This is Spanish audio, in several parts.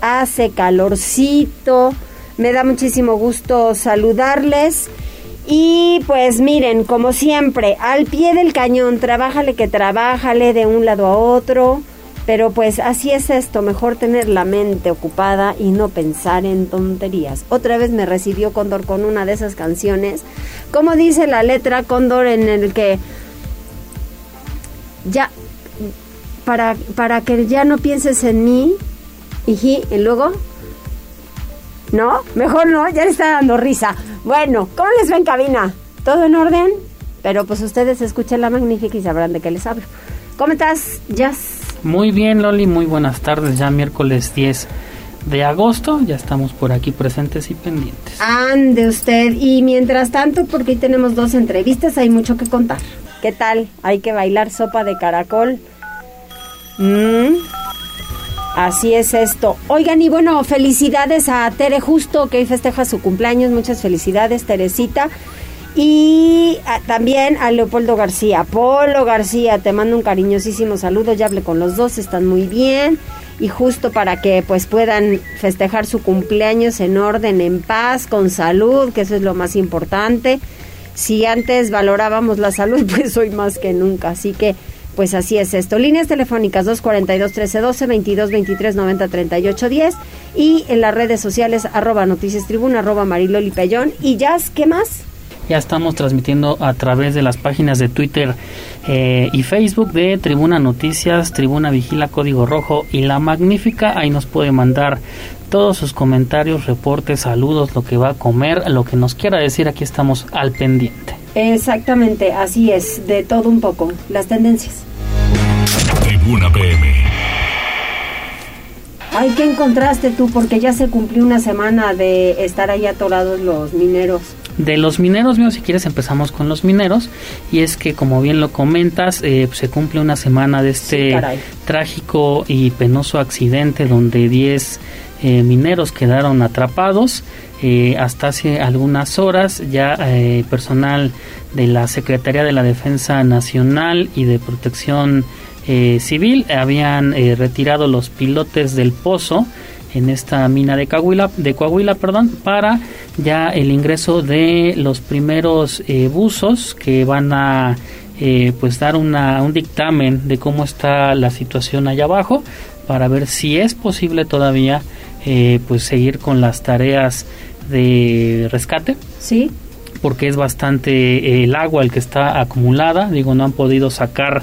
Hace calorcito. Me da muchísimo gusto saludarles. Y pues miren, como siempre, al pie del cañón, trabájale que trabájale de un lado a otro. Pero pues así es esto, mejor tener la mente ocupada y no pensar en tonterías. Otra vez me recibió Cóndor con una de esas canciones. Como dice la letra Cóndor en el que ya para, para que ya no pienses en mí, y, y luego, ¿no? Mejor no, ya le está dando risa. Bueno, ¿cómo les va en cabina? ¿Todo en orden? Pero pues ustedes escuchen la magnífica y sabrán de qué les hablo. ¿Cómo estás, Jazz? Muy bien, Loli, muy buenas tardes. Ya miércoles 10 de agosto, ya estamos por aquí presentes y pendientes. Ande usted. Y mientras tanto, porque tenemos dos entrevistas, hay mucho que contar. ¿Qué tal? Hay que bailar sopa de caracol. Mm. Así es esto. Oigan, y bueno, felicidades a Tere Justo, que hoy festeja su cumpleaños. Muchas felicidades, Teresita. Y también a Leopoldo García. Polo García, te mando un cariñosísimo saludo. Ya hablé con los dos, están muy bien. Y justo para que pues puedan festejar su cumpleaños en orden, en paz, con salud, que eso es lo más importante. Si antes valorábamos la salud, pues hoy más que nunca. Así que pues así es esto. Líneas telefónicas 242-1312, 22-23-90-38-10 y en las redes sociales arroba noticias tribuna, arroba mariloli pellón. Y ya, ¿qué más? Ya estamos transmitiendo a través de las páginas de Twitter eh, y Facebook de Tribuna Noticias, Tribuna Vigila Código Rojo y La Magnífica. Ahí nos puede mandar todos sus comentarios, reportes, saludos, lo que va a comer, lo que nos quiera decir. Aquí estamos al pendiente. Exactamente, así es, de todo un poco, las tendencias. Tribuna PM. Ay, ¿qué encontraste tú? Porque ya se cumplió una semana de estar ahí atorados los mineros. De los mineros, mío, si quieres empezamos con los mineros. Y es que, como bien lo comentas, eh, se cumple una semana de este Sí, trágico y penoso accidente donde 10 eh, mineros quedaron atrapados. Eh, hasta hace algunas horas ya eh, personal de la Secretaría de la Defensa Nacional y de Protección eh, Civil habían eh, retirado los pilotes del pozo en esta mina de Coahuila, de Coahuila perdón, para ya el ingreso de los primeros eh, buzos que van a eh, pues dar una, un dictamen de cómo está la situación allá abajo para ver si es posible todavía eh, pues seguir con las tareas de rescate ¿Sí? porque es bastante el agua el que está acumulada digo no han podido sacar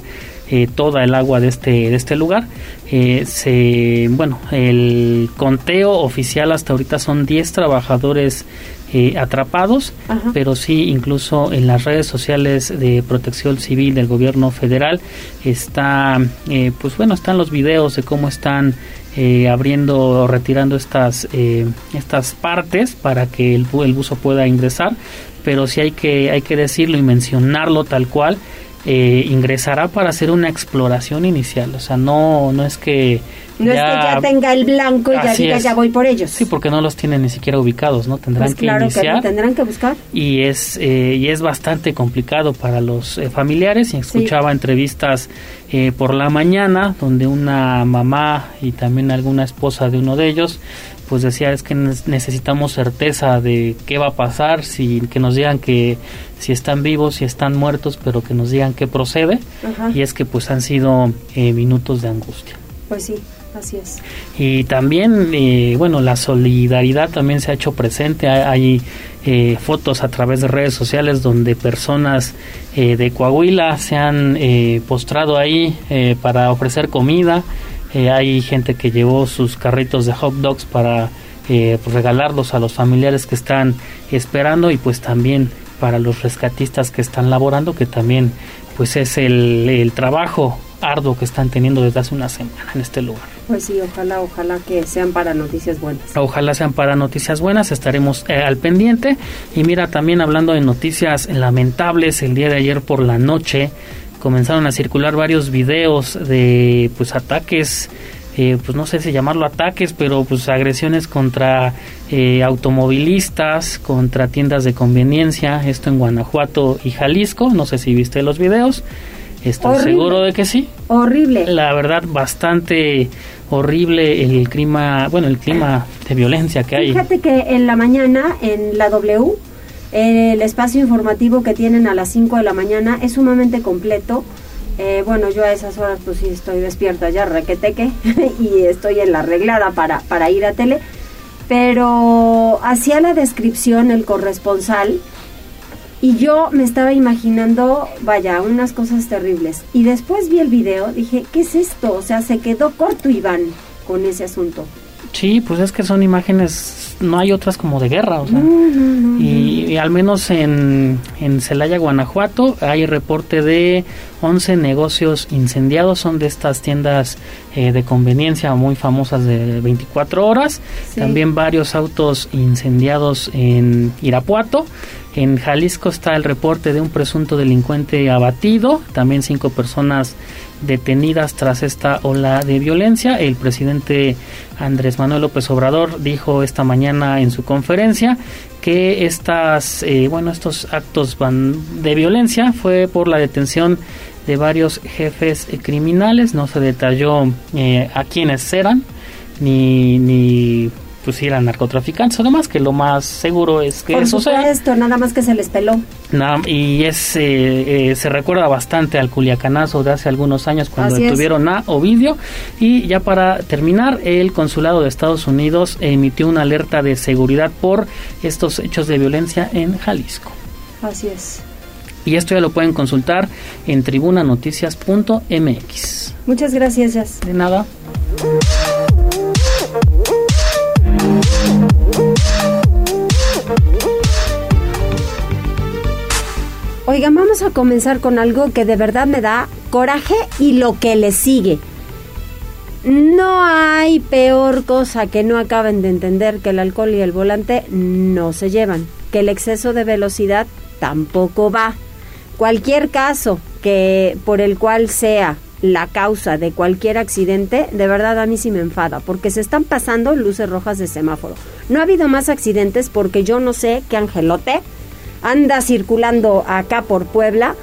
eh, toda el agua de este de este lugar Eh, se bueno el conteo oficial hasta ahorita son 10 trabajadores eh, atrapados Ajá. pero sí incluso en las redes sociales de protección civil del gobierno federal está eh, pues bueno están los videos de cómo están eh, abriendo o retirando estas eh, estas partes para que el, el buzo pueda ingresar pero sí hay que hay que decirlo y mencionarlo tal cual eh, ingresará para hacer una exploración inicial o sea no no es que No es que ya tenga el blanco y ya diga es. ya voy por ellos. sí porque no los tienen ni siquiera ubicados no tendrán pues que claro que iniciar lo tendrán que buscar. y es eh, y es bastante complicado para los eh, familiares y escuchaba entrevistas eh, por la mañana donde una mamá y también alguna esposa de uno de ellos pues decía es que ne- necesitamos certeza de qué va a pasar si que nos digan que si están vivos si están muertos pero que nos digan qué procede Ajá. y es que pues han sido eh, minutos de angustia Pues sí, así es. y también, eh, bueno, la solidaridad también se ha hecho presente. Hay, hay, eh, fotos a través de redes sociales donde personas eh, de Coahuila se han eh, postrado ahí eh, para ofrecer comida. Eh, hay gente que llevó sus carritos de hot dogs para eh, regalarlos a los familiares que están esperando y pues también para los rescatistas que están laborando, que también pues es el, el trabajo arduo que están teniendo desde hace una semana en este lugar. Pues sí, ojalá, ojalá que sean para noticias buenas. Ojalá sean para noticias buenas, estaremos eh, al pendiente. Y mira, también hablando de noticias lamentables, el día de ayer por la noche comenzaron a circular varios videos de pues ataques eh, pues no sé si llamarlo ataques, pero pues agresiones contra eh, automovilistas, contra tiendas de conveniencia, esto en Guanajuato y Jalisco, no sé si viste los videos, estoy seguro de que sí. Horrible. La verdad, bastante horrible el clima, bueno, el clima de violencia que hay. Fíjate que en la mañana en la W, el espacio informativo que tienen a las 5 de la mañana es sumamente completo eh, bueno, yo a esas horas pues sí estoy despierta ya, requeteque, y estoy en la arreglada para, para ir a tele. Pero hacía la descripción el corresponsal y yo me estaba imaginando, vaya, unas cosas terribles. Y después vi el video, dije, ¿qué es esto? O sea, se quedó corto Iván con ese asunto. Sí, pues es que son imágenes, no hay otras como de guerra, o sea. y, al menos en, en Celaya, Guanajuato, hay reporte de 11 negocios incendiados, son de estas tiendas eh, de conveniencia muy famosas de 24 horas. También varios autos incendiados en Irapuato. En Jalisco está el reporte de un presunto delincuente abatido, también cinco personas detenidas tras esta ola de violencia. El presidente Andrés Manuel López Obrador dijo esta mañana en su conferencia que estas, eh, bueno, estos actos de violencia fue por la detención de varios jefes criminales. No se detalló eh, a quiénes eran ni, ni pues si eran narcotraficantes, más que lo más seguro es que Por eso supuesto, nada más que se les peló. y es, eh, eh, se recuerda bastante al culiacanazo de hace algunos años cuando detuvieron a Ovidio. Y ya para terminar, el consulado de Estados Unidos emitió una alerta de seguridad por estos hechos de violencia en Jalisco. Así es. Y esto ya lo pueden consultar en tribunanoticias.mx. Muchas gracias, Jazz. De nada. Oigan, vamos a comenzar con algo que de verdad me da coraje y lo que le sigue. No hay peor cosa que no acaben de entender que el alcohol y el volante no se llevan, que el exceso de velocidad tampoco va. Cualquier caso que por el cual sea la causa de cualquier accidente, de verdad a mí sí me enfada, porque se están pasando luces rojas de semáforo. No ha habido más accidentes porque yo no sé qué angelote anda circulando acá por Puebla,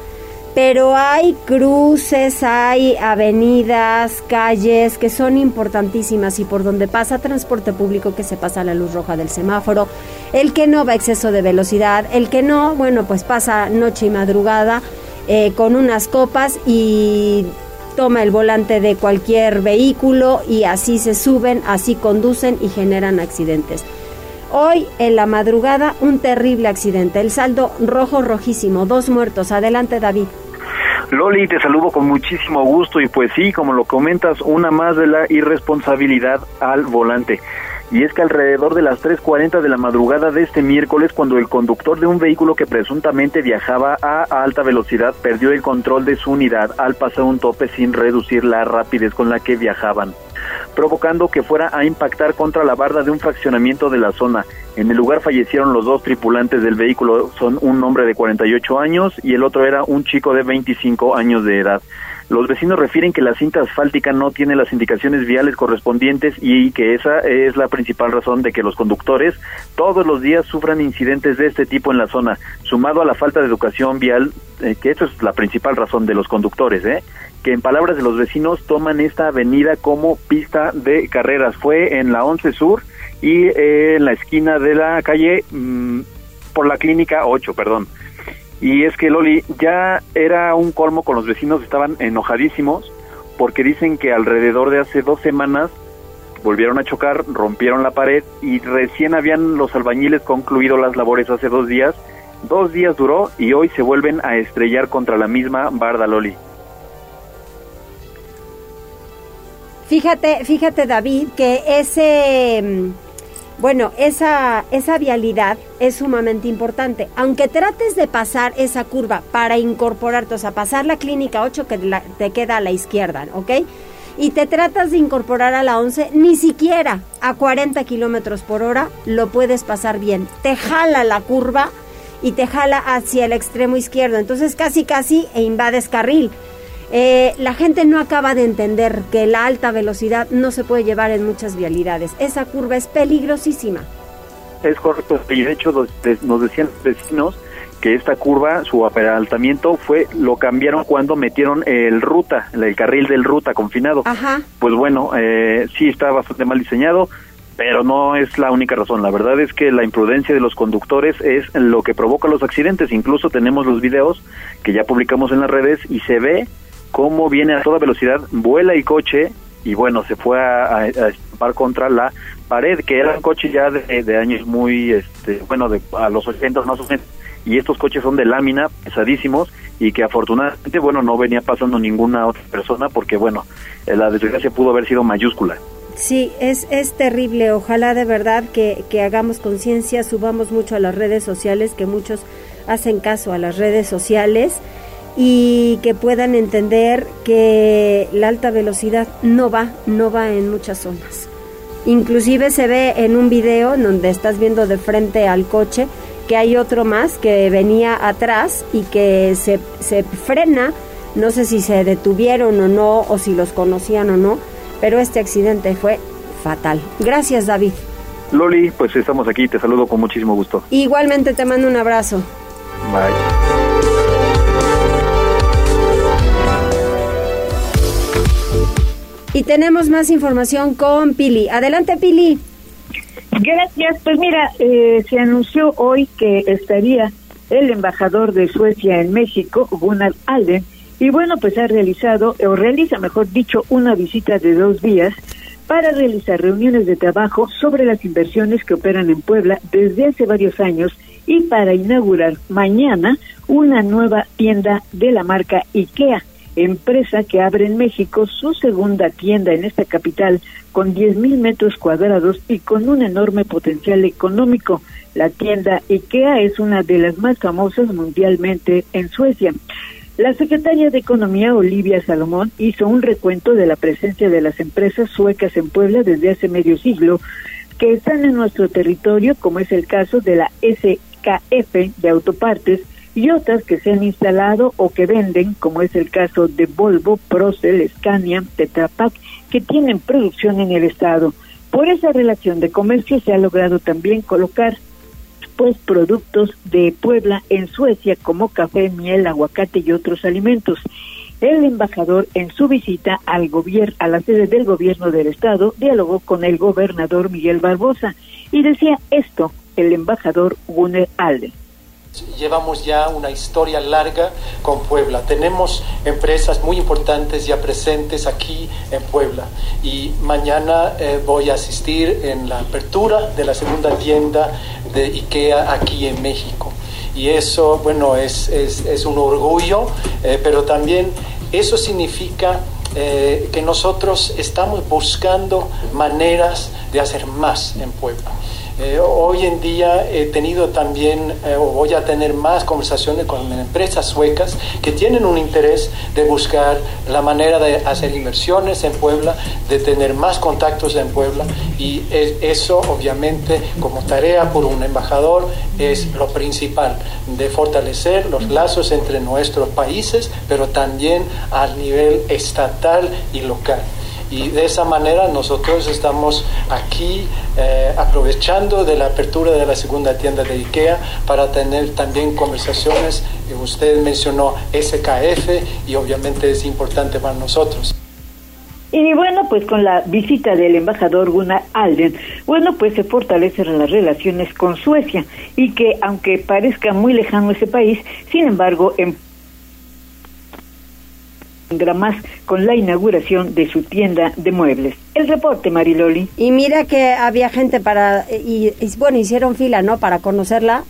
pero hay cruces, hay avenidas, calles que son importantísimas y por donde pasa transporte público que se pasa la luz roja del semáforo, el que no va exceso de velocidad, el que no, bueno, pues pasa noche y madrugada eh, con unas copas y toma el volante de cualquier vehículo y así se suben, así conducen y generan accidentes. Hoy en la madrugada un terrible accidente, el saldo rojo rojísimo, dos muertos. Adelante David. Loli, te saludo con muchísimo gusto y pues sí, como lo comentas, una más de la irresponsabilidad al volante. Y es que alrededor de las 3.40 de la madrugada de este miércoles, cuando el conductor de un vehículo que presuntamente viajaba a alta velocidad perdió el control de su unidad al pasar un tope sin reducir la rapidez con la que viajaban provocando que fuera a impactar contra la barda de un fraccionamiento de la zona. En el lugar fallecieron los dos tripulantes del vehículo, son un hombre de 48 años y el otro era un chico de 25 años de edad. Los vecinos refieren que la cinta asfáltica no tiene las indicaciones viales correspondientes y que esa es la principal razón de que los conductores todos los días sufran incidentes de este tipo en la zona, sumado a la falta de educación vial, eh, que eso es la principal razón de los conductores, ¿eh? Que en palabras de los vecinos toman esta avenida como pista de carreras. Fue en la 11 Sur y eh, en la esquina de la calle mm, por la clínica 8, perdón. Y es que Loli ya era un colmo con los vecinos, estaban enojadísimos porque dicen que alrededor de hace dos semanas volvieron a chocar, rompieron la pared y recién habían los albañiles concluido las labores hace dos días. Dos días duró y hoy se vuelven a estrellar contra la misma barda Loli. Fíjate, fíjate David, que ese, Bueno, esa, esa vialidad es sumamente importante. Aunque trates de pasar esa curva para incorporarte, o sea, pasar la clínica 8 que te queda a la izquierda, ¿ok? Y te tratas de incorporar a la 11, ni siquiera a 40 kilómetros por hora lo puedes pasar bien. Te jala la curva y te jala hacia el extremo izquierdo. Entonces casi casi e invades carril. Eh, la gente no acaba de entender que la alta velocidad no se puede llevar en muchas vialidades. Esa curva es peligrosísima. Es correcto, y de hecho nos decían los vecinos que esta curva, su aperaltamiento fue, lo cambiaron cuando metieron el ruta, el carril del ruta confinado. Ajá. Pues bueno, eh, sí está bastante mal diseñado, pero no es la única razón. La verdad es que la imprudencia de los conductores es lo que provoca los accidentes. Incluso tenemos los videos que ya publicamos en las redes y se ve cómo viene a toda velocidad, vuela el coche y bueno, se fue a, estampar contra la pared, que era un coche ya de, años muy, este, bueno, de, a los 80 más o menos, y estos coches son de lámina, pesadísimos, y que afortunadamente, bueno, no venía pasando ninguna otra persona, porque bueno, la desgracia pudo haber sido mayúscula. Sí, es, es terrible. Ojalá de verdad que, que hagamos conciencia, subamos mucho a las redes sociales, que muchos hacen caso a las redes sociales y que puedan entender que la alta velocidad no va, no va en muchas zonas. Inclusive se ve en un video donde estás viendo de frente al coche que hay otro más que venía atrás y que se, se frena, no sé si se detuvieron o no, o si los conocían o no, pero este accidente fue fatal. Gracias David. Loli, pues estamos aquí, te saludo con muchísimo gusto. Igualmente te mando un abrazo. Bye. Y tenemos más información con Pili. Adelante, Pili. Gracias. Pues mira, eh, se anunció hoy que estaría el embajador de Suecia en México, Gunnar Alden, y bueno, pues ha realizado, o realiza, mejor dicho, una visita de dos días para realizar reuniones de trabajo sobre las inversiones que operan en Puebla desde hace varios años y para inaugurar mañana una nueva tienda de la marca IKEA empresa que abre en México su segunda tienda en esta capital con 10 mil metros cuadrados y con un enorme potencial económico. La tienda IKEA es una de las más famosas mundialmente en Suecia. La secretaria de Economía, Olivia Salomón, hizo un recuento de la presencia de las empresas suecas en Puebla desde hace medio siglo que están en nuestro territorio, como es el caso de la SKF de autopartes, y otras que se han instalado o que venden, como es el caso de Volvo, Procel, Scania, Tetra Pak, que tienen producción en el estado. Por esa relación de comercio se ha logrado también colocar pues productos de Puebla en Suecia como café, miel, aguacate y otros alimentos. El embajador en su visita al gobierno a la sede del gobierno del estado dialogó con el gobernador Miguel Barbosa y decía esto el embajador Gunnar Alde. Llevamos ya una historia larga con Puebla. Tenemos empresas muy importantes ya presentes aquí en Puebla. Y mañana eh, voy a asistir en la apertura de la segunda tienda de IKEA aquí en México. Y eso, bueno, es, un orgullo, eh, pero también eso significa eh, que nosotros estamos buscando maneras de hacer más en Puebla. Eh, hoy en día he tenido también, eh, o voy a tener más conversaciones con empresas suecas que tienen un interés de buscar la manera de hacer inversiones en Puebla, de tener más contactos en Puebla. Y eso obviamente como tarea por un embajador es lo principal, de fortalecer los lazos entre nuestros países, pero también a nivel estatal y local y de esa manera nosotros estamos aquí eh, aprovechando de la apertura de la segunda tienda de IKEA para tener también conversaciones. Usted mencionó SKF y obviamente es importante para nosotros. Y bueno, pues con la visita del embajador Gunnar Alden, bueno, pues se fortalecen las relaciones con Suecia y que aunque parezca muy lejano ese país, sin embargo, en más con la inauguración de su tienda de muebles. El reporte, Mariloli. Y mira que había gente para, y, bueno, hicieron fila, ¿no? Para conocerla.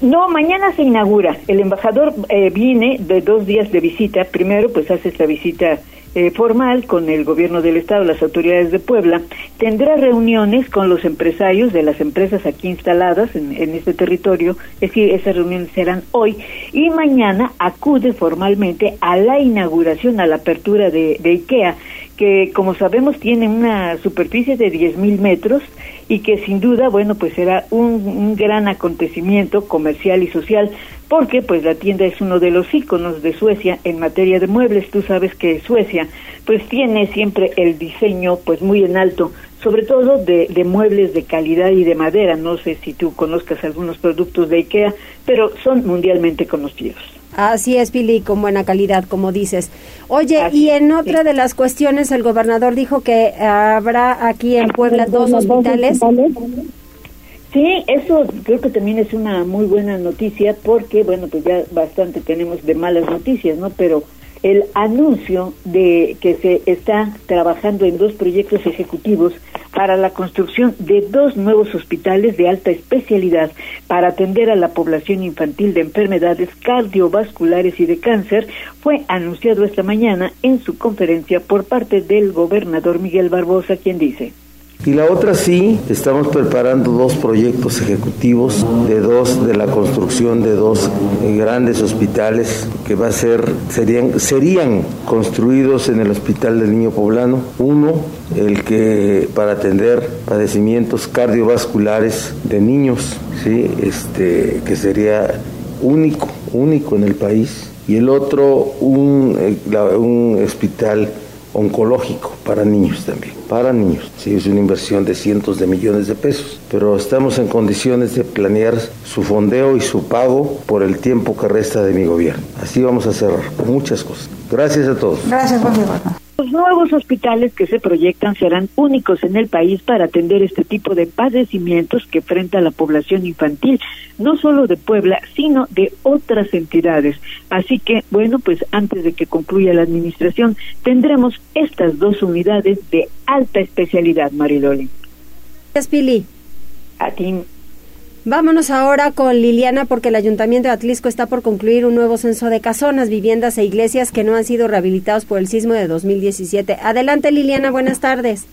No, mañana se inaugura. El embajador eh, viene de dos días de visita. Primero, pues hace esta visita eh, formal con el gobierno del estado, las autoridades de Puebla, tendrá reuniones con los empresarios de las empresas aquí instaladas en, este territorio, es decir, esas reuniones serán hoy. Y mañana acude formalmente a la inauguración, a la apertura de, de IKEA, que como sabemos tiene una superficie de 10 mil metros y que sin duda, bueno, pues será un, gran acontecimiento comercial y social porque pues la tienda es uno de los íconos de Suecia en materia de muebles. Tú sabes que Suecia pues tiene siempre el diseño pues muy en alto, sobre todo de, de muebles de calidad y de madera. No sé si tú conozcas algunos productos de IKEA, pero son mundialmente conocidos. Así es, Pili, con buena calidad, como dices. Oye, y en otra de las cuestiones, el gobernador dijo que habrá aquí en Puebla dos hospitales. Sí, eso creo que también es una muy buena noticia porque, bueno, pues ya bastante tenemos de malas noticias, ¿no? Pero el anuncio de que se está trabajando en dos proyectos ejecutivos para la construcción de dos nuevos hospitales de alta especialidad para atender a la población infantil de enfermedades cardiovasculares y de cáncer fue anunciado esta mañana en su conferencia por parte del gobernador Miguel Barbosa, quien dice y la otra sí, estamos preparando dos proyectos ejecutivos de dos, de la construcción de dos grandes hospitales que va a ser, serían, serían construidos en el Hospital del Niño Poblano. Uno, el que para atender padecimientos cardiovasculares de niños, ¿sí? este, que sería único, único en el país. Y el otro, un, eh, un hospital oncológico para niños también, para niños. Sí, es una inversión de cientos de millones de pesos, pero estamos en condiciones de planear su fondeo y su pago por el tiempo que resta de mi gobierno. Así vamos a cerrar muchas cosas. Gracias a todos. Gracias, los nuevos hospitales que se proyectan serán únicos en el país para atender este tipo de padecimientos que enfrenta la población infantil, no solo de Puebla, sino de otras entidades. Así que, bueno, pues antes de que concluya la administración, tendremos estas dos unidades de alta especialidad, Mariloli. Gracias, Pili. A ti. Vámonos ahora con Liliana porque el Ayuntamiento de Atlisco está por concluir un nuevo censo de casonas, viviendas e iglesias que no han sido rehabilitados por el sismo de 2017. Adelante Liliana, buenas tardes.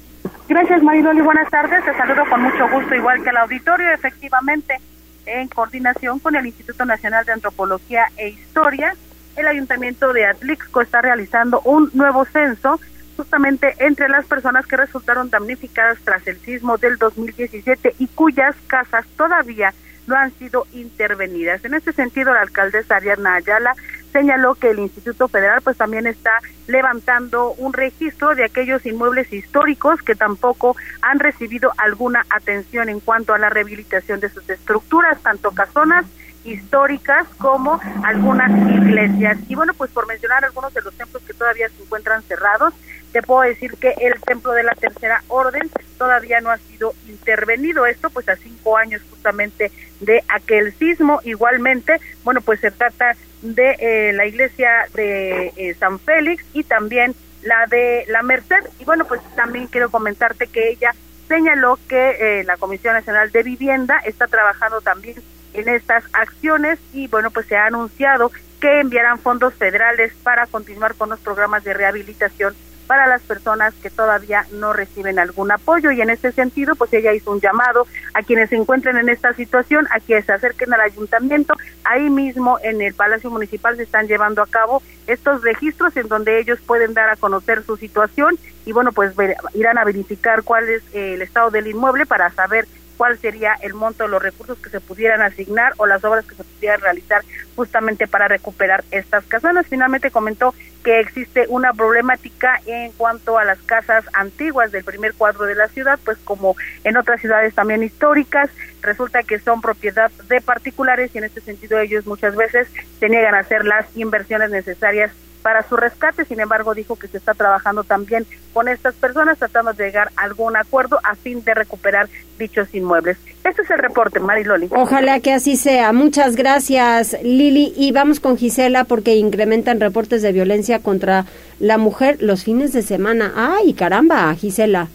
Gracias Mariloli, buenas tardes. Te saludo con mucho gusto, igual que al auditorio. Efectivamente, en coordinación con el Instituto Nacional de Antropología e Historia, el Ayuntamiento de Atlixco está realizando un nuevo censo justamente entre las personas que resultaron damnificadas tras el sismo del 2017 y cuyas casas todavía no han sido intervenidas. En este sentido, la alcaldesa Ariana Ayala señaló que el Instituto Federal pues también está levantando un registro de aquellos inmuebles históricos que tampoco han recibido alguna atención en cuanto a la rehabilitación de sus estructuras, tanto casonas históricas como algunas iglesias. Y bueno, pues por mencionar algunos de los templos que todavía se encuentran cerrados, te puedo decir que el templo de la tercera orden todavía no ha sido intervenido. Esto pues a cinco años justamente de aquel sismo. Igualmente, bueno, pues se trata de eh, la iglesia de eh, San Félix y también la de la Merced. Y bueno, pues también quiero comentarte que ella señaló que eh, la Comisión Nacional de Vivienda está trabajando también en estas acciones y bueno, pues se ha anunciado que enviarán fondos federales para continuar con los programas de rehabilitación para las personas que todavía no reciben algún apoyo y en ese sentido pues ella hizo un llamado a quienes se encuentren en esta situación a que se acerquen al ayuntamiento ahí mismo en el Palacio Municipal se están llevando a cabo estos registros en donde ellos pueden dar a conocer su situación y bueno pues irán a verificar cuál es el estado del inmueble para saber cuál sería el monto de los recursos que se pudieran asignar o las obras que se pudieran realizar justamente para recuperar estas casonas. Finalmente comentó que existe una problemática en cuanto a las casas antiguas del primer cuadro de la ciudad, pues como en otras ciudades también históricas, resulta que son propiedad de particulares y en este sentido ellos muchas veces se niegan a hacer las inversiones necesarias para su rescate. Sin embargo, dijo que se está trabajando también con estas personas, tratando de llegar a algún acuerdo a fin de recuperar dichos inmuebles. Este es el reporte, Mariloli. Ojalá que así sea. Muchas gracias, Lili. Y vamos con Gisela porque incrementan reportes de violencia contra la mujer los fines de semana. ¡Ay, caramba, Gisela!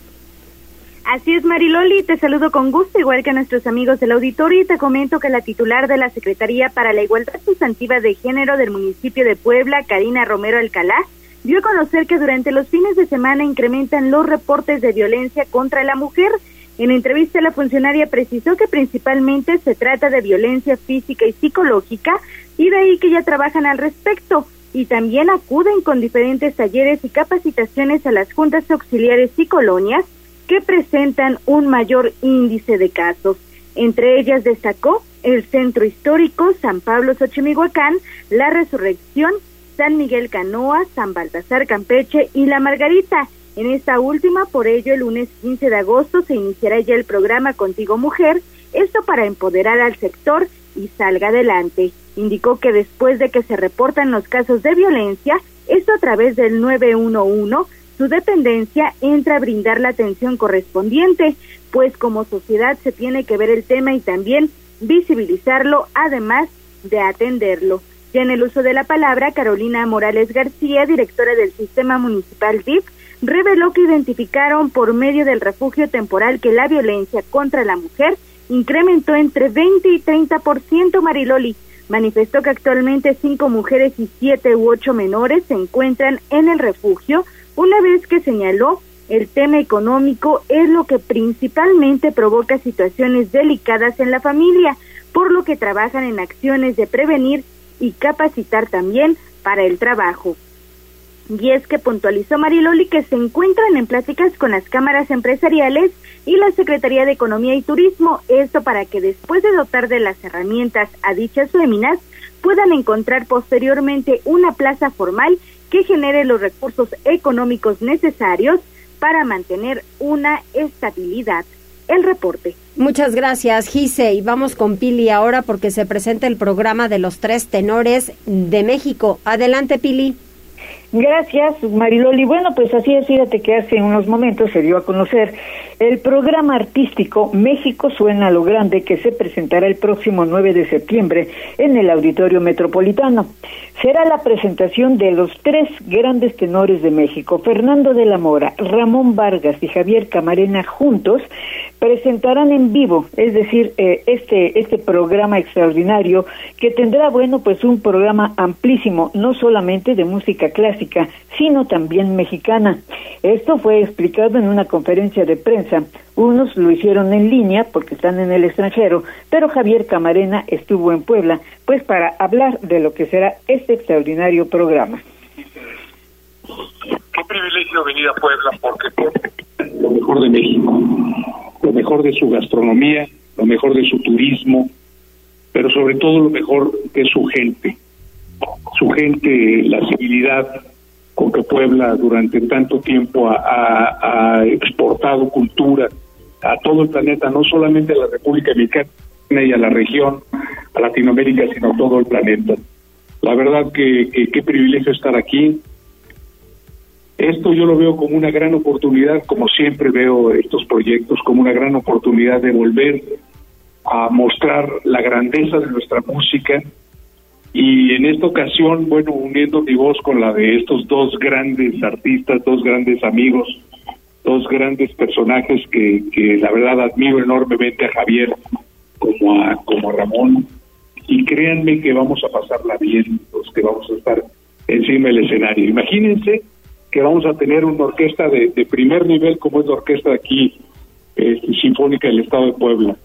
Así es, Mariloli, te saludo con gusto, igual que a nuestros amigos del auditorio, y te comento que la titular de la Secretaría para la Igualdad Sustantiva de Género del municipio de Puebla, Karina Romero Alcalá, dio a conocer que durante los fines de semana incrementan los reportes de violencia contra la mujer. En entrevista, la funcionaria precisó que principalmente se trata de violencia física y psicológica y de ahí que ya trabajan al respecto y también acuden con diferentes talleres y capacitaciones a las juntas auxiliares y colonias que presentan un mayor índice de casos. Entre ellas destacó el Centro Histórico San Pablo Xochimilhuacán, La Resurrección, San Miguel Canoa, San Baltasar Campeche y La Margarita. En esta última, por ello, el lunes 15 de agosto se iniciará ya el programa Contigo Mujer, esto para empoderar al sector y salga adelante. Indicó que después de que se reportan los casos de violencia, esto a través del 911, su dependencia entra a brindar la atención correspondiente, pues como sociedad se tiene que ver el tema y también visibilizarlo, además de atenderlo. Ya en el uso de la palabra, Carolina Morales García, directora del Sistema Municipal DIF, reveló que identificaron por medio del refugio temporal que la violencia contra la mujer incrementó entre 20 y 30% Mariloli. Manifestó que actualmente cinco mujeres y siete u ocho menores se encuentran en el refugio, una vez que señaló el tema económico es lo que principalmente provoca situaciones delicadas en la familia, por lo que trabajan en acciones de prevenir y capacitar también para el trabajo. Y es que puntualizó Mariloli que se encuentran en pláticas con las cámaras empresariales y la Secretaría de Economía y Turismo, esto para que después de dotar de las herramientas a dichas féminas puedan encontrar posteriormente una plaza formal que genere los recursos económicos necesarios para mantener una estabilidad. El reporte. Muchas gracias, Gise. Y vamos con Pili ahora porque se presenta el programa de los tres tenores de México. Adelante, Pili. Gracias, Mariloli. Bueno, pues así es, fíjate que hace unos momentos se dio a conocer el programa artístico México Suena a lo Grande que se presentará el próximo 9 de septiembre en el Auditorio Metropolitano. Será la presentación de los tres grandes tenores de México, Fernando de la Mora, Ramón Vargas y Javier Camarena juntos presentarán en vivo, es decir, eh, este este programa extraordinario que tendrá bueno, pues un programa amplísimo, no solamente de música clásica, sino también mexicana. Esto fue explicado en una conferencia de prensa. Unos lo hicieron en línea porque están en el extranjero, pero Javier Camarena estuvo en Puebla, pues para hablar de lo que será este extraordinario programa. Qué privilegio venir a Puebla porque lo mejor de México, lo mejor de su gastronomía, lo mejor de su turismo, pero sobre todo lo mejor de su gente. Su gente, la civilidad con que Puebla durante tanto tiempo ha, exportado cultura a todo el planeta, no solamente a la República Mexicana y a la región, a Latinoamérica, sino a todo el planeta. La verdad que qué privilegio estar aquí, esto yo lo veo como una gran oportunidad, como siempre veo estos proyectos, como una gran oportunidad de volver a mostrar la grandeza de nuestra música y en esta ocasión, bueno, uniendo mi voz con la de estos dos grandes artistas, dos grandes amigos, dos grandes personajes que, que la verdad admiro enormemente a Javier como a, como a Ramón y créanme que vamos a pasarla bien, los que vamos a estar encima del escenario. Imagínense que vamos a tener una orquesta de, primer nivel como es la orquesta aquí eh, sinfónica del Estado de Puebla.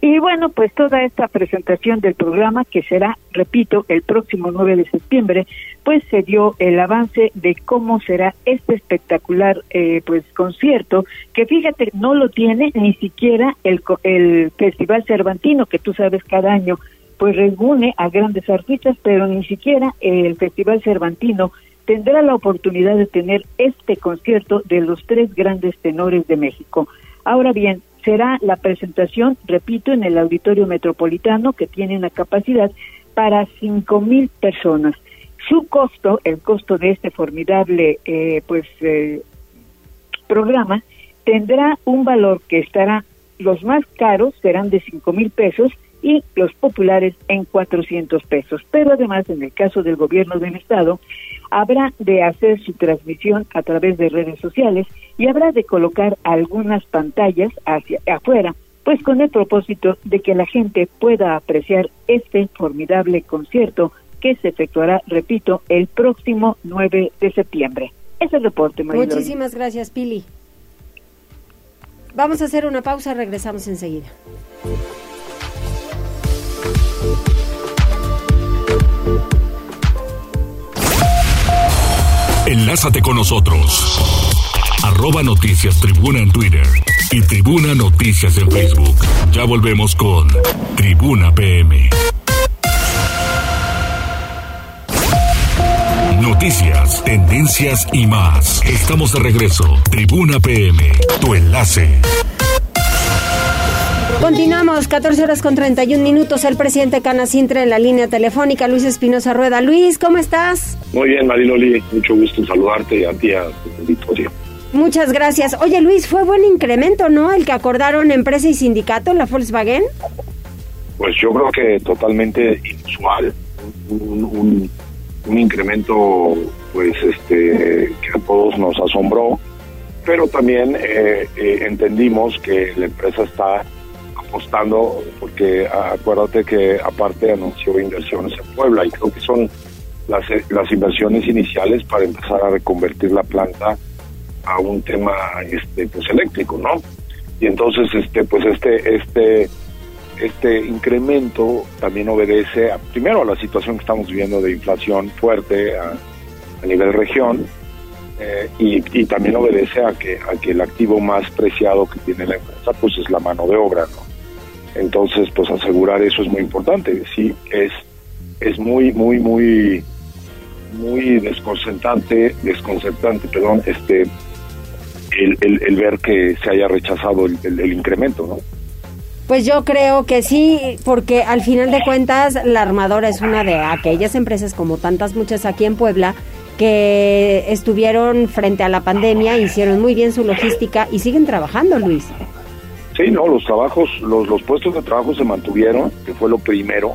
Y bueno, pues toda esta presentación del programa, que será, repito, el próximo 9 de septiembre, pues se dio el avance de cómo será este espectacular eh, pues concierto, que fíjate, no lo tiene ni siquiera el, el Festival Cervantino, que tú sabes cada año pues reúne a grandes artistas, pero ni siquiera el Festival Cervantino tendrá la oportunidad de tener este concierto de los tres grandes tenores de México. Ahora bien, será la presentación, repito, en el Auditorio Metropolitano, que tiene una capacidad para cinco mil personas. Su costo, el costo de este formidable eh, pues eh, programa, tendrá un valor que estará, los más caros serán de cinco mil pesos y los populares en 400 pesos. Pero además, en el caso del gobierno del Estado, habrá de hacer su transmisión a través de redes sociales y habrá de colocar algunas pantallas hacia afuera, pues con el propósito de que la gente pueda apreciar este formidable concierto que se efectuará, repito, el próximo 9 de septiembre. Es el reporte. Muchísimas gracias, Pili. Vamos a hacer una pausa, regresamos enseguida. Enlázate con nosotros. Arroba Noticias Tribuna en Twitter y Tribuna Noticias en Facebook. Ya volvemos con Tribuna PM. Noticias, tendencias y más. Estamos de regreso. Tribuna PM, tu enlace. Continuamos, 14 horas con 31 minutos. El presidente Canacintra en la línea telefónica, Luis Espinosa Rueda. Luis, ¿cómo estás? Muy bien, Mariloli, mucho gusto saludarte y a ti, a tu auditorio. Muchas gracias. Oye, Luis, fue buen incremento, ¿no? El que acordaron empresa y sindicato, la Volkswagen. Pues yo creo que totalmente inusual, un, un- un incremento pues este que a todos nos asombró, pero también eh, eh, entendimos que la empresa está apostando porque acuérdate que aparte anunció inversiones en Puebla y creo que son las, eh, las inversiones iniciales para empezar a reconvertir la planta a un tema este pues eléctrico, ¿no? Y entonces este pues este este este incremento también obedece a, primero a la situación que estamos viviendo de inflación fuerte a, a nivel región eh, y, y también obedece a que a que el activo más preciado que tiene la empresa pues es la mano de obra, ¿no? Entonces pues asegurar eso es muy importante. Sí es es muy muy muy muy desconcertante desconcertante perdón este el, el, el ver que se haya rechazado el, el- el incremento, ¿no? Pues yo creo que sí, porque al final de cuentas la armadora es una de aquellas empresas, como tantas muchas aquí en Puebla, que estuvieron frente a la pandemia, hicieron muy bien su logística y siguen trabajando, Luis. Sí, no, los trabajos, los, los puestos de trabajo se mantuvieron, que fue lo primero.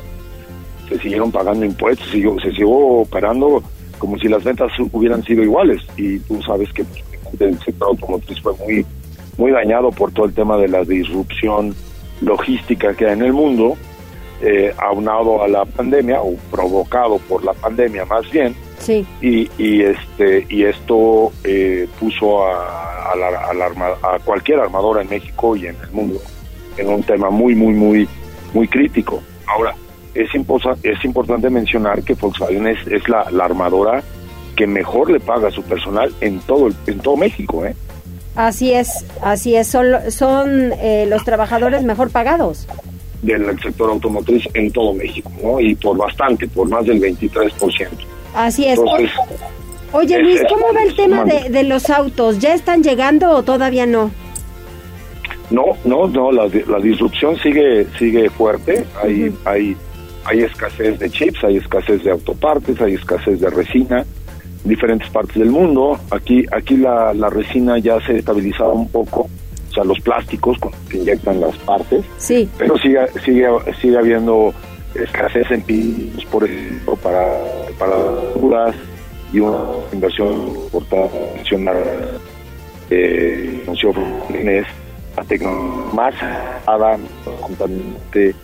Se siguieron pagando impuestos, siguió- se siguió operando como si las ventas hubieran sido iguales. Y tú sabes que el sector automotriz fue muy, muy dañado por todo el tema de la disrupción logística que hay en el mundo, eh, aunado a la pandemia, o provocado por la pandemia más bien, Sí. y, y este y esto eh, puso a, a la- a la arma- a cualquier armadora en México y en el mundo en un tema muy muy muy muy crítico ahora es imposa- es importante mencionar que Volkswagen es, es la, la armadora que mejor le paga a su personal en todo el- en todo México eh Así es, así es, son, son eh, los trabajadores mejor pagados. del sector automotriz en todo México no y por bastante por más del 23% Así es. entonces Oye, Luis, ¿cómo va el tema de, de los autos? ¿Ya están llegando o todavía no? No, no, no, la, la disrupción sigue sigue fuerte. Hay hay hay escasez de chips, hay escasez de autopartes, hay escasez de resina en diferentes partes del mundo. Aquí aquí la, la resina ya se estabilizaba un poco, o sea, los plásticos cuando se inyectan las partes, Sí. pero sigue sigue sigue habiendo escasez en pisos, por ejemplo, para para duras y una inversión importante mencionar eh, la tecnología más contaminante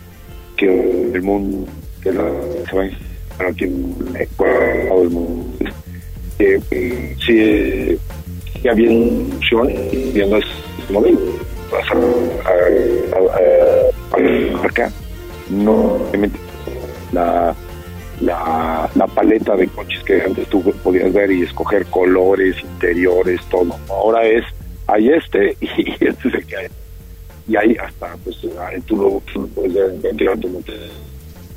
que el mundo que la, se va a instalar aquí en todo el mundo eh, eh, eh, sigue opción viendo este modelo a, a, a- a la marca no obviamente la la, la paleta de coches que antes tú podías ver y escoger colores, interiores, todo. Ahora es, hay este y este que hay. Y ahí hasta, pues, tú puedes automotriz.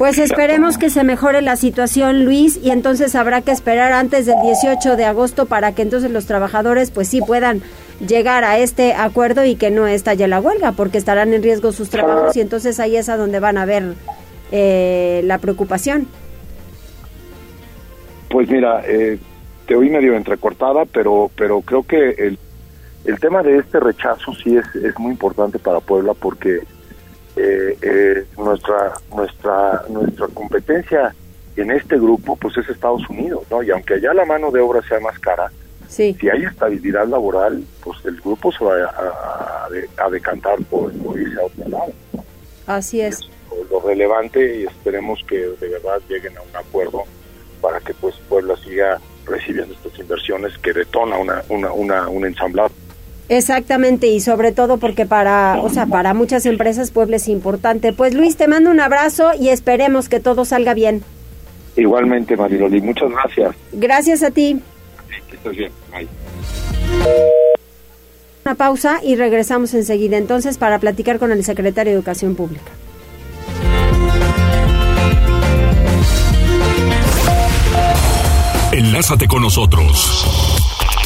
Pues esperemos que se mejore la situación, Luis, y entonces habrá que esperar antes del 18 de agosto para que entonces los trabajadores pues sí puedan llegar a este acuerdo y que no estalle la huelga, porque estarán en riesgo sus trabajos y entonces ahí es a donde van a ver eh, la preocupación. Pues mira, eh, te oí medio entrecortada, pero pero creo que el, el tema de este rechazo sí es, es muy importante para Puebla porque eh, eh, nuestra nuestra nuestra competencia en este grupo pues es Estados Unidos, ¿no? Y aunque allá la mano de obra sea más cara, Sí. si hay estabilidad laboral, pues el grupo se va a, a- a de- a decantar por, por irse a otro lado. Así es. lo relevante y esperemos que de verdad lleguen a un acuerdo para que pues Puebla siga recibiendo estas inversiones que detona una, una, una, un ensamblado. Exactamente, y sobre todo porque para, o sea, para muchas empresas Puebla es importante. Pues Luis, te mando un abrazo y esperemos que todo salga bien. Igualmente, Mariloli, muchas gracias. Gracias a ti. Que estés bien. Bye. Una pausa y regresamos enseguida entonces para platicar con el secretario de Educación Pública. Enlázate con nosotros.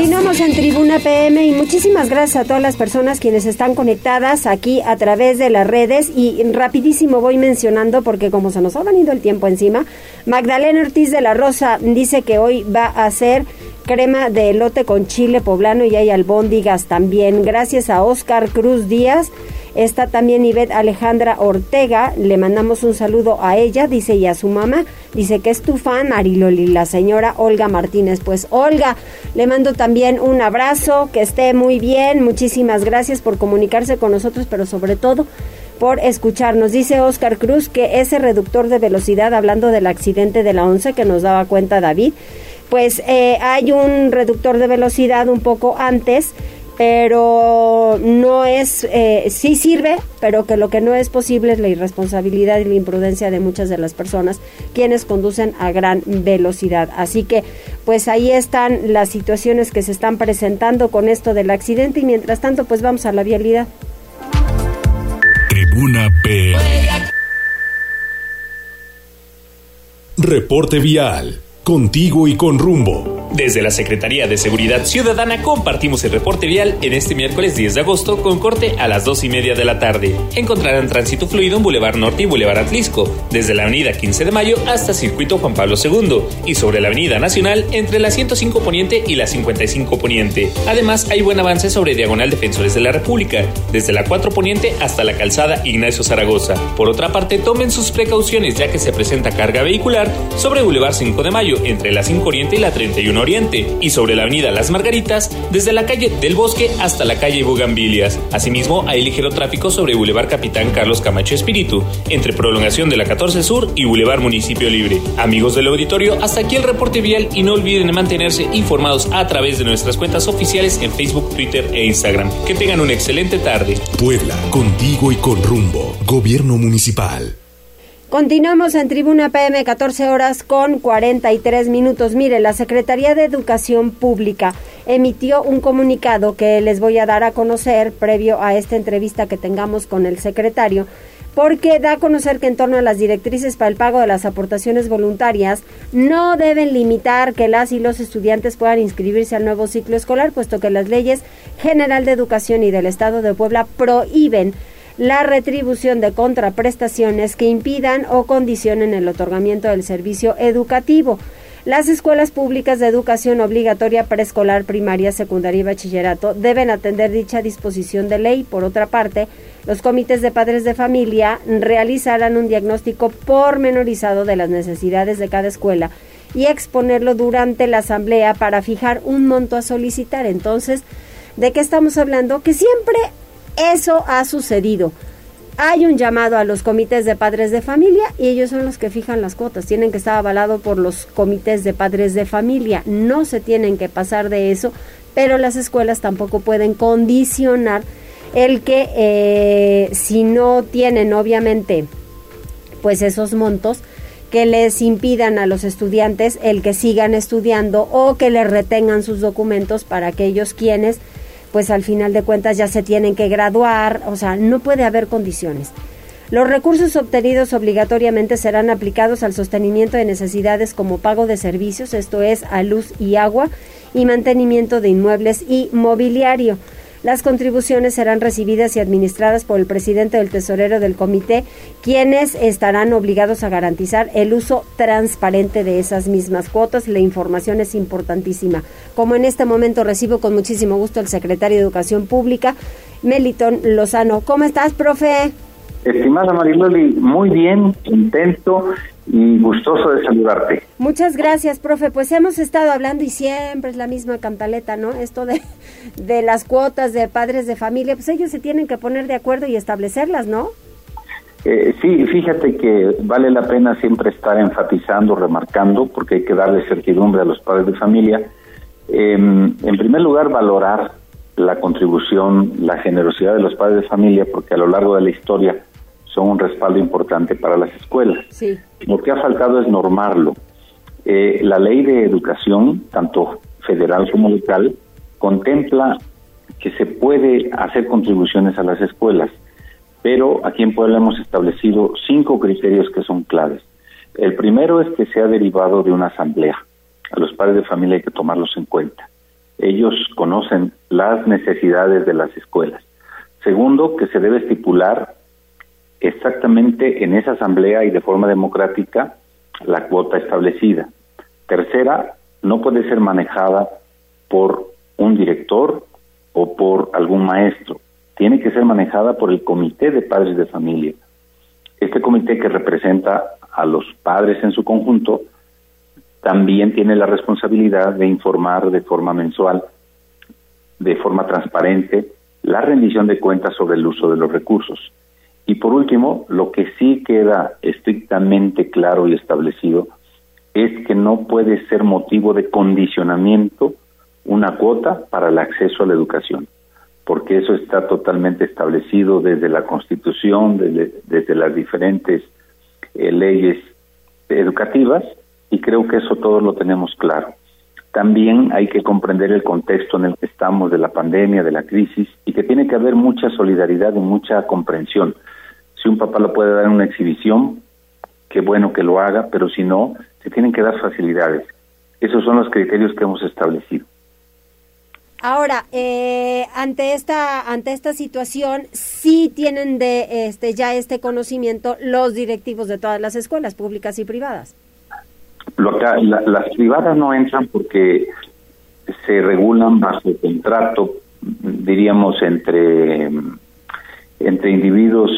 Continuamos en Tribuna PM y muchísimas gracias a todas las personas quienes están conectadas aquí a través de las redes y rapidísimo voy mencionando porque como se nos ha venido el tiempo encima, Magdalena Ortiz de la Rosa dice que hoy va a hacer crema de elote con chile poblano y hay albóndigas también. Gracias a Oscar Cruz Díaz. Está también Ivette Alejandra Ortega, le mandamos un saludo a ella, dice, y a su mamá, dice que es tu fan, Mariloli, la señora Olga Martínez. Pues Olga, le mando también un abrazo, que esté muy bien, muchísimas gracias por comunicarse con nosotros, pero sobre todo por escucharnos. Dice Oscar Cruz que ese reductor de velocidad, hablando del accidente de la 11 que nos daba cuenta David, pues eh, hay un reductor de velocidad un poco antes pero no es, eh, sí sirve, pero que lo que no es posible es la irresponsabilidad y la imprudencia de muchas de las personas quienes conducen a gran velocidad. Así que, pues ahí están las situaciones que se están presentando con esto del accidente y mientras tanto, pues vamos a la vialidad. Tribuna P. Reporte vial, contigo y con rumbo. Desde la Secretaría de Seguridad Ciudadana compartimos el reporte vial en este miércoles 10 de agosto con corte a las 2 y media de la tarde. Encontrarán tránsito fluido en Boulevard Norte y Boulevard Atlisco, desde la Avenida 15 de Mayo hasta Circuito Juan Pablo II y sobre la Avenida Nacional entre la 105 Poniente y la 55 Poniente. Además, hay buen avance sobre Diagonal Defensores de la República, desde la 4 Poniente hasta la calzada Ignacio Zaragoza. Por otra parte, tomen sus precauciones ya que se presenta carga vehicular sobre Boulevard 5 de Mayo entre la 5 Oriente y la 31 Oriente y sobre la avenida Las Margaritas desde la calle del Bosque hasta la calle Bugambilias. Asimismo, hay ligero tráfico sobre Boulevard Capitán Carlos Camacho Espíritu, entre prolongación de la 14 Sur y Boulevard Municipio Libre. Amigos del auditorio, hasta aquí el reporte vial y no olviden mantenerse informados a través de nuestras cuentas oficiales en Facebook, Twitter e Instagram. Que tengan una excelente tarde. Puebla, contigo y con rumbo. Gobierno Municipal. Continuamos en Tribuna PM 14 horas con 43 minutos. Mire, la Secretaría de Educación Pública emitió un comunicado que les voy a dar a conocer previo a esta entrevista que tengamos con el secretario, porque da a conocer que en torno a las directrices para el pago de las aportaciones voluntarias no deben limitar que las y los estudiantes puedan inscribirse al nuevo ciclo escolar, puesto que las leyes general de educación y del Estado de Puebla prohíben la retribución de contraprestaciones que impidan o condicionen el otorgamiento del servicio educativo. Las escuelas públicas de educación obligatoria preescolar, primaria, secundaria y bachillerato deben atender dicha disposición de ley. Por otra parte, los comités de padres de familia realizarán un diagnóstico pormenorizado de las necesidades de cada escuela y exponerlo durante la asamblea para fijar un monto a solicitar. Entonces, ¿de qué estamos hablando? Que siempre eso ha sucedido. Hay un llamado a los comités de padres de familia y ellos son los que fijan las cuotas. Tienen que estar avalados por los comités de padres de familia. No se tienen que pasar de eso, pero las escuelas tampoco pueden condicionar el que eh, si no tienen obviamente pues esos montos que les impidan a los estudiantes el que sigan estudiando o que les retengan sus documentos para aquellos quienes pues al final de cuentas ya se tienen que graduar, o sea, no puede haber condiciones. Los recursos obtenidos obligatoriamente serán aplicados al sostenimiento de necesidades como pago de servicios, esto es, a luz y agua, y mantenimiento de inmuebles y mobiliario. Las contribuciones serán recibidas y administradas por el presidente o el tesorero del comité, quienes estarán obligados a garantizar el uso transparente de esas mismas cuotas. La información es importantísima. Como en este momento recibo con muchísimo gusto al secretario de Educación Pública, Meliton Lozano. ¿Cómo estás, profe? Estimada Mariloli, muy bien, contento y gustoso de saludarte. Muchas gracias, profe. Pues hemos estado hablando y siempre es la misma cantaleta, ¿no? Esto de, de las cuotas de padres de familia, pues ellos se tienen que poner de acuerdo y establecerlas, ¿no? Eh, sí, fíjate que vale la pena siempre estar enfatizando, remarcando, porque hay que darle certidumbre a los padres de familia. Em, en primer lugar, valorar la contribución, la generosidad de los padres de familia, porque a lo largo de la historia son un respaldo importante para las escuelas. Lo que ha faltado es normarlo. Eh, la ley de educación, tanto federal como local, contempla que se puede hacer contribuciones a las escuelas, pero aquí en Puebla hemos establecido cinco criterios que son claves. El primero es que sea derivado de una asamblea. A los padres de familia hay que tomarlos en cuenta. Ellos conocen las necesidades de las escuelas. Segundo, que se debe estipular exactamente en esa asamblea y de forma democrática la cuota establecida. Tercera, no puede ser manejada por un director o por algún maestro. Tiene que ser manejada por el comité de padres de familia. Este comité que representa a los padres en su conjunto también tiene la responsabilidad de informar de forma mensual, de forma transparente, la rendición de cuentas sobre el uso de los recursos. Y por último, lo que sí queda estrictamente claro y establecido es que no puede ser motivo de condicionamiento una cuota para el acceso a la educación, porque eso está totalmente establecido desde la Constitución, desde, las diferentes eh, leyes educativas, y creo que eso todos lo tenemos claro. También hay que comprender el contexto en el que estamos de la pandemia, de la crisis, y que tiene que haber mucha solidaridad y mucha comprensión. Si un papá lo puede dar en una exhibición, qué bueno que lo haga, pero si no, se tienen que dar facilidades. Esos son los criterios que hemos establecido. Ahora, eh, ante esta ante esta situación, sí tienen de este ya este conocimiento los directivos de todas las escuelas públicas y privadas. las privadas no entran porque se regulan bajo contrato, diríamos entre entre individuos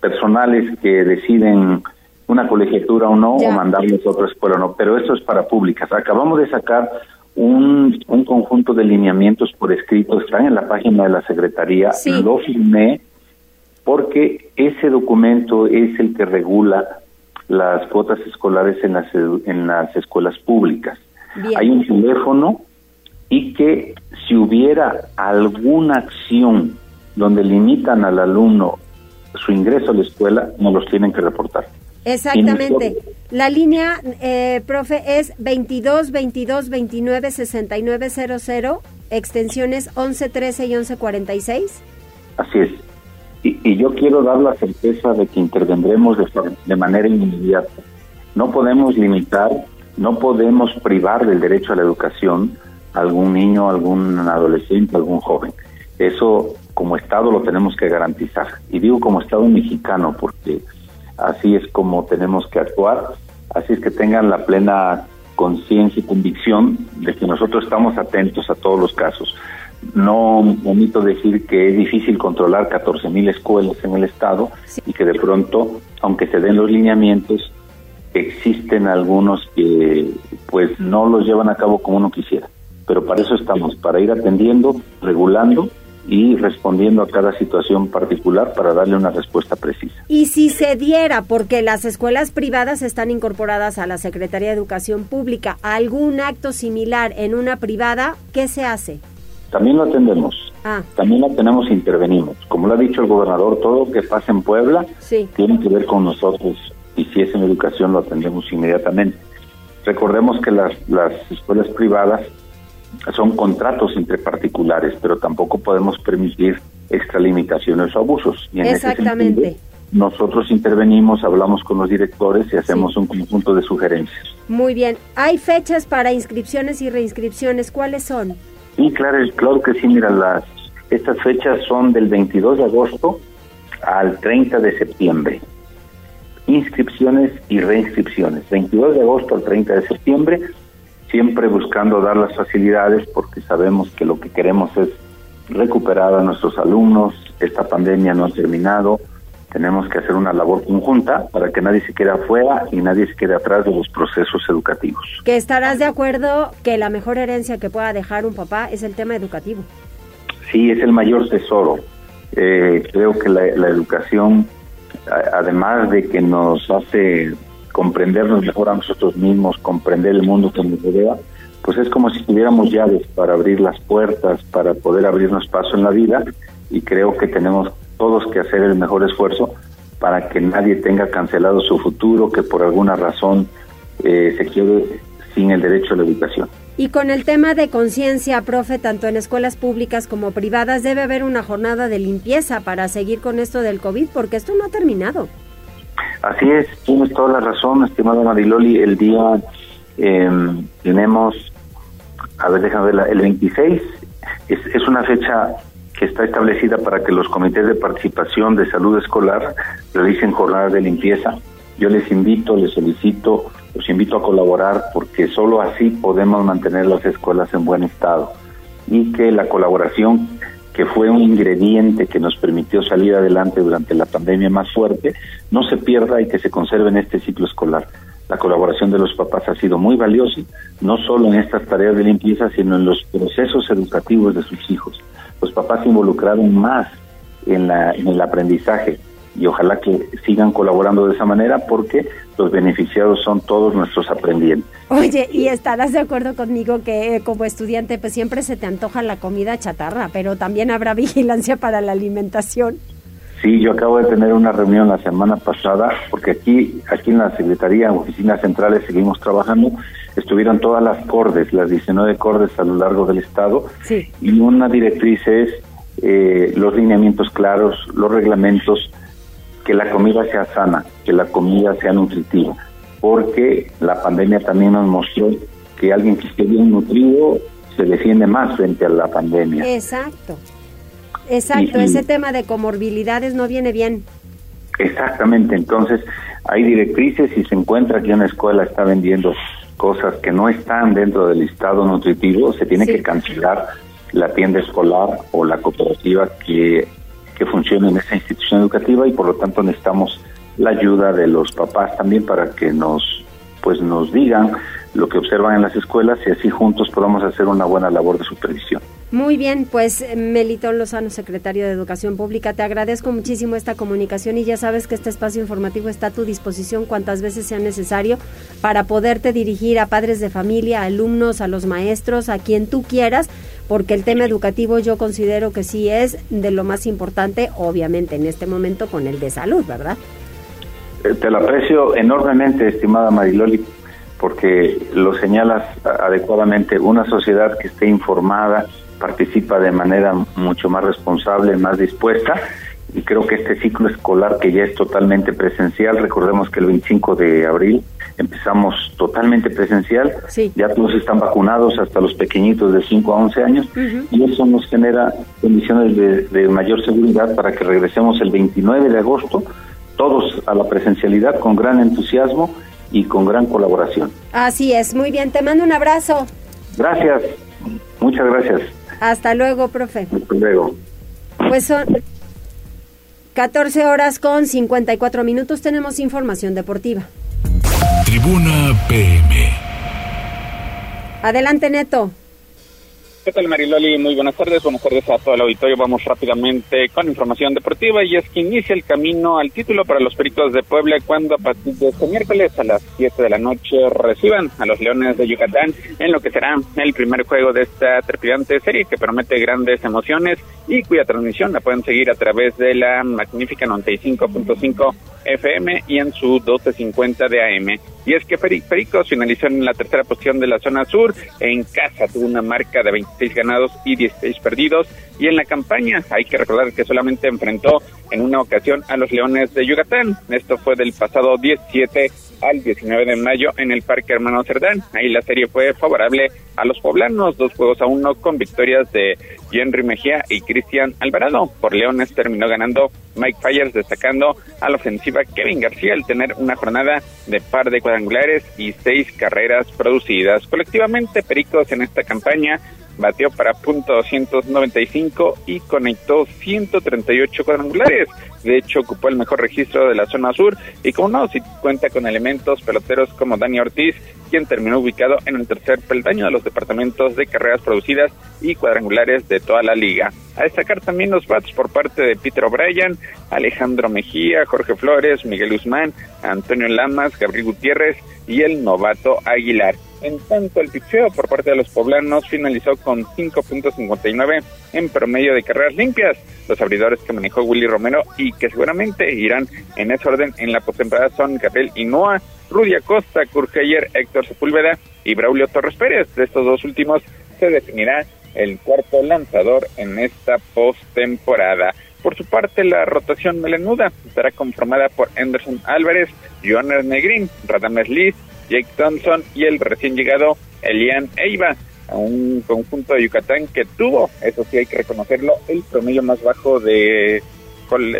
personales que deciden una colegiatura o no, o mandarlos a otra escuela o no, pero esto es para públicas. Acabamos de sacar un, un conjunto de lineamientos por escrito, están en la página de la Secretaría, lo firmé porque ese documento es el que regula las cuotas escolares en las, en las escuelas públicas. Hay un teléfono y que si hubiera alguna acción donde limitan al alumno su ingreso a la escuela, no los tienen que reportar. Exactamente. La línea, eh, profe, es 22 22 29 69 00, extensiones 11 13 y 11 46. Así es. Y, y, yo quiero dar la certeza de que intervendremos de, de manera inmediata. No podemos limitar, no podemos privar del derecho a la educación a algún niño, algún adolescente, algún joven. Eso como Estado lo tenemos que garantizar. Y digo como Estado mexicano porque así es como tenemos que actuar, así es que tengan la plena conciencia y convicción de que nosotros estamos atentos a todos los casos. No omito decir que es difícil controlar 14 mil escuelas en el Estado y que de pronto, aunque se den los lineamientos, existen algunos que pues no los llevan a cabo como uno quisiera. Pero para eso estamos, para ir atendiendo, regulando y respondiendo a cada situación particular para darle una respuesta precisa. Y si se diera, porque las escuelas privadas están incorporadas a la Secretaría de Educación Pública, algún acto similar en una privada, ¿qué se hace? También lo atendemos. Ah. También lo tenemos e intervenimos. Como lo ha dicho el gobernador, todo lo que pasa en Puebla tiene que ver con nosotros y si es en educación lo atendemos inmediatamente. Recordemos que las, las escuelas privadas son contratos entre particulares, pero tampoco podemos permitir extralimitaciones o abusos. Y en Exactamente. nosotros intervenimos, hablamos con los directores y hacemos un conjunto de sugerencias. Muy bien. ¿Hay fechas para inscripciones y reinscripciones? ¿Cuáles son? Sí, claro, claro que sí. Mira, las, Estas fechas son del 22 de agosto al 30 de septiembre. Inscripciones y reinscripciones. 22 de agosto al 30 de septiembre, siempre buscando dar las facilidades porque sabemos que lo que queremos es recuperar a nuestros alumnos. Esta pandemia no ha terminado. Tenemos que hacer una labor conjunta para que nadie se quede afuera y nadie se quede atrás de los procesos educativos. Que estarás de acuerdo que la mejor herencia que pueda dejar un papá es el tema educativo. Sí, es el mayor tesoro. Eh, creo que la, educación, además de que nos hace comprendernos mejor a nosotros mismos, comprender el mundo que nos rodea, pues es como si tuviéramos llaves para abrir las puertas, para poder abrirnos paso en la vida y creo que tenemos todos que hacer el mejor esfuerzo para que nadie tenga cancelado su futuro, que por alguna razón eh, se quede sin el derecho a la educación. Y con el tema de conciencia, profe, tanto en escuelas públicas como privadas, debe haber una jornada de limpieza para seguir con esto del COVID, porque esto no ha terminado. Así es, tienes toda la razón, estimado Mariloli. El día em, tenemos, a ver, déjame ver, el 26 es, es una fecha que está establecida para que los comités de participación de salud escolar realicen jornadas de limpieza. Yo les invito, les solicito los invito a colaborar porque solo así podemos mantener las escuelas en buen estado y que la colaboración que fue un ingrediente que nos permitió salir adelante durante la pandemia más fuerte, no se pierda y que se conserve en este ciclo escolar. La colaboración de los papás ha sido muy valiosa, no solo en estas tareas de limpieza, sino en los procesos educativos de sus hijos. Los papás se involucraron más en, la, en el aprendizaje, y ojalá que sigan colaborando de esa manera porque los beneficiados son todos nuestros aprendientes. Oye, y estarás de acuerdo conmigo que eh, como estudiante pues siempre se te antoja la comida chatarra, pero también habrá vigilancia para la alimentación. Sí, yo acabo de tener una reunión la semana pasada porque aquí aquí en la Secretaría, en oficinas centrales seguimos trabajando, estuvieron todas las cordes, las 19 cordes a lo largo del estado sí. y una directriz es eh, los lineamientos claros, los reglamentos que la comida sea sana, que la comida sea nutritiva, porque la pandemia también nos mostró que alguien que esté bien nutrido se defiende más frente a la pandemia. Exacto, exacto, ese tema de comorbilidades no viene bien. Exactamente, entonces hay directrices y se encuentra que una escuela está vendiendo cosas que no están dentro del listado nutritivo, se tiene que cancelar la tienda escolar o la cooperativa que que funcione en esa institución educativa y por lo tanto necesitamos la ayuda de los papás también para que nos pues nos digan lo que observan en las escuelas y así juntos podamos hacer una buena labor de supervisión. Muy bien, pues Melitón Lozano, secretario de Educación Pública, te agradezco muchísimo esta comunicación y ya sabes que este espacio informativo está a tu disposición cuantas veces sea necesario para poderte dirigir a padres de familia, alumnos, a los maestros, a quien tú quieras, porque el tema educativo yo considero que sí es de lo más importante, obviamente en este momento con el de salud, ¿verdad? Eh, te lo aprecio enormemente, estimada Mariloli, porque lo señalas adecuadamente. Una sociedad que esté informada participa de manera mucho más responsable, más dispuesta. Y creo que este ciclo escolar que ya es totalmente presencial, recordemos que el 25 de abril empezamos totalmente presencial, ya todos están vacunados hasta los pequeñitos de 5 a 11 años y eso nos genera condiciones de, de mayor seguridad para que regresemos el 29 de agosto todos a la presencialidad con gran entusiasmo y con gran colaboración. Así es, muy bien, te mando un abrazo. Gracias, muchas gracias. Hasta luego, profe. Hasta luego. Pues son 14 horas con 54 minutos, tenemos información deportiva. Tribuna PM. Adelante, Neto. ¿Qué tal Mariloli? Muy buenas tardes, buenas tardes a todo el auditorio. Vamos rápidamente con información deportiva y es que inicia el camino al título para los Peritos de Puebla cuando a partir de este miércoles a las 7 de la noche reciban a los Leones de Yucatán en lo que será el primer juego de esta trepidante serie que promete grandes emociones y cuya transmisión la pueden seguir a través de la magnífica 95.5 FM y en su 1250 de AM. Y es que Pericos finalizó en la tercera posición de la zona sur, en casa tuvo una marca de 20 seis ganados y 16 perdidos. Y en la campaña hay que recordar que solamente enfrentó en una ocasión a los Leones de Yucatán. Esto fue del pasado 17 al 19 de mayo en el Parque Hermano Cerdán. Ahí la serie fue favorable a los poblanos, dos juegos a uno con victorias de Henry Mejía y Cristian Alvarado. Por Leones terminó ganando Mike Fires, destacando a la ofensiva Kevin García al tener una jornada de par de cuadrangulares y seis carreras producidas. Colectivamente, Pericos en esta campaña bateó para punto 295 y conectó 138 cuadrangulares. De hecho, ocupó el mejor registro de la zona sur y como no, si cuenta con elementos peloteros como Dani Ortiz, quien terminó ubicado en el tercer peldaño de los departamentos de carreras producidas y cuadrangulares de toda la liga. A destacar también los bats por parte de Peter O'Brien, Alejandro Mejía, Jorge Flores, Miguel Guzmán, Antonio Lamas, Gabriel Gutiérrez y el novato Aguilar. En tanto, el picheo por parte de los poblanos finalizó con 5.59 en promedio de carreras limpias. Los abridores que manejó Willy Romero y que seguramente irán en ese orden en la postemporada son Gabriel Inoa, Rudy Acosta, Kurgeyer, Héctor Sepúlveda y Braulio Torres Pérez. De estos dos últimos se definirá el cuarto lanzador en esta postemporada. Por su parte, la rotación melenuda estará conformada por Anderson Álvarez, Johannes Negrin, Radames Liz, Jake Thompson y el recién llegado Elian Eiva, a un conjunto de Yucatán que tuvo, eso sí hay que reconocerlo, el promedio más bajo de,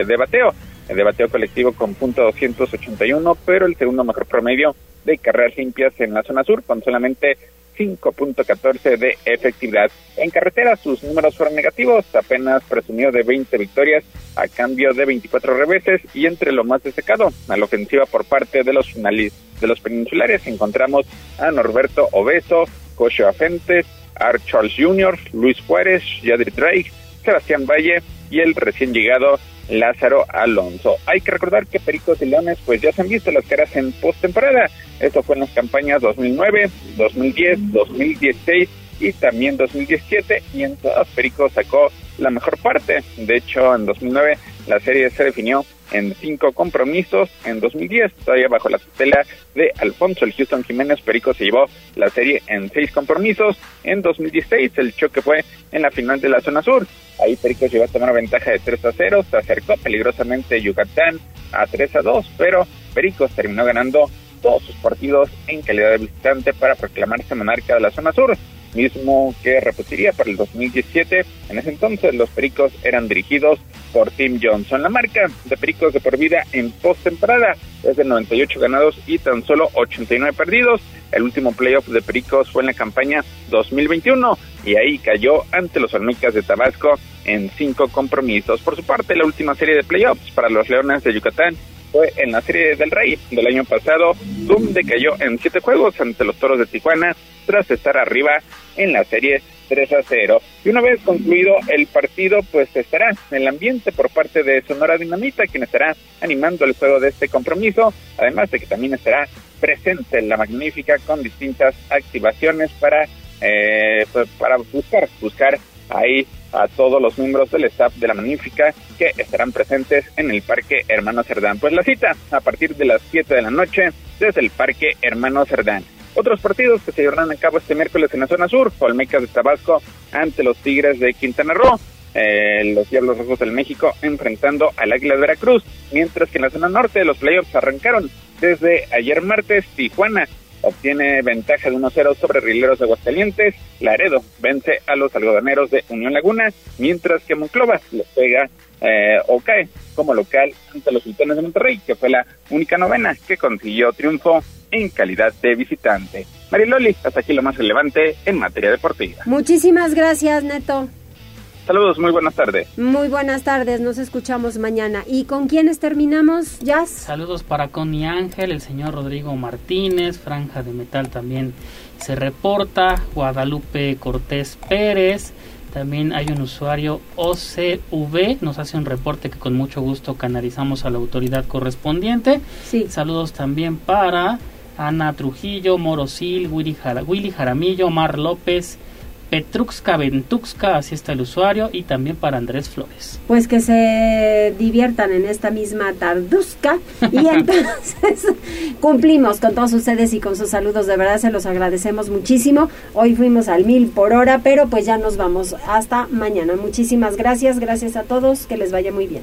de bateo, el de bateo colectivo con punto 281, pero el segundo mejor promedio de carreras limpias en la zona sur con solamente 5.14 de efectividad. En carretera sus números fueron negativos, apenas presumió de 20 victorias a cambio de 24 reveses y entre lo más destacado a la ofensiva por parte de los de los peninsulares encontramos a Norberto Obeso, Cocho Afentes, Art Charles Jr., Luis Juárez, Yadri Drake, Sebastián Valle y el recién llegado Lázaro Alonso. Hay que recordar que Pericos y Leones pues ya se han visto las caras en postemporada. Esto fue en las campañas 2009, 2010, 2016 y también 2017 y en todas Pericos sacó la mejor parte. De hecho, en 2009 la serie se definió en cinco compromisos. En 2010, todavía bajo la tutela de Alfonso el Houston Jiménez, Perico se llevó la serie en seis compromisos. En 2016, el choque fue en la final de la zona sur. Ahí Perico llegó a tomar ventaja de 3 a 0, se acercó peligrosamente Yucatán a 3 a 2, pero Pericos terminó ganando todos sus partidos en calidad de visitante para proclamarse monarca de la zona sur mismo que repetiría para el 2017. En ese entonces los Pericos eran dirigidos por Tim Johnson. La marca de Pericos de por vida en postemporada es de 98 ganados y tan solo 89 perdidos. El último playoff de Pericos fue en la campaña 2021 y ahí cayó ante los Olmecas de Tabasco en cinco compromisos. Por su parte, la última serie de playoffs para los Leones de Yucatán fue en la Serie del Rey del año pasado, donde cayó en siete juegos ante los Toros de Tijuana tras estar arriba en la serie 3 a 0. Y una vez concluido el partido, pues estará en el ambiente por parte de Sonora Dinamita, quien estará animando el juego de este compromiso, además de que también estará presente en la magnífica con distintas activaciones para, eh, pues, para buscar, buscar ahí a todos los miembros del staff de la Magnífica que estarán presentes en el Parque Hermano Cerdán. Pues la cita a partir de las 7 de la noche desde el Parque Hermano Cerdán. Otros partidos que se llevarán a cabo este miércoles en la zona sur, Olmecas de Tabasco ante los Tigres de Quintana Roo, eh, los Diablos Rojos del México enfrentando al Águila de Veracruz, mientras que en la zona norte los playoffs arrancaron desde ayer martes, Tijuana obtiene ventaja de 1-0 sobre Rileros de Aguascalientes, Laredo vence a los algodoneros de Unión Laguna, mientras que Monclova le pega eh, o cae como local ante los sultanes de Monterrey, que fue la única novena que consiguió triunfo en calidad de visitante. Mariloli, hasta aquí lo más relevante en materia deportiva. Muchísimas gracias, Neto. Saludos, muy buenas tardes. Muy buenas tardes, nos escuchamos mañana. ¿Y con quiénes terminamos, Jazz? Saludos para Connie Ángel, el señor Rodrigo Martínez, Franja de Metal también se reporta, Guadalupe Cortés Pérez, también hay un usuario OCV, nos hace un reporte que con mucho gusto canalizamos a la autoridad correspondiente. Sí. Saludos también para Ana Trujillo, Morosil, Willy, Willy Jaramillo, Mar López, Petruxca Ventuxca, así está el usuario, y también para Andrés Flores. Pues que se diviertan en esta misma tardusca y entonces cumplimos con todos ustedes y con sus saludos, de verdad se los agradecemos muchísimo. Hoy fuimos al mil por hora, pero pues ya nos vamos hasta mañana. Muchísimas gracias, gracias a todos, que les vaya muy bien.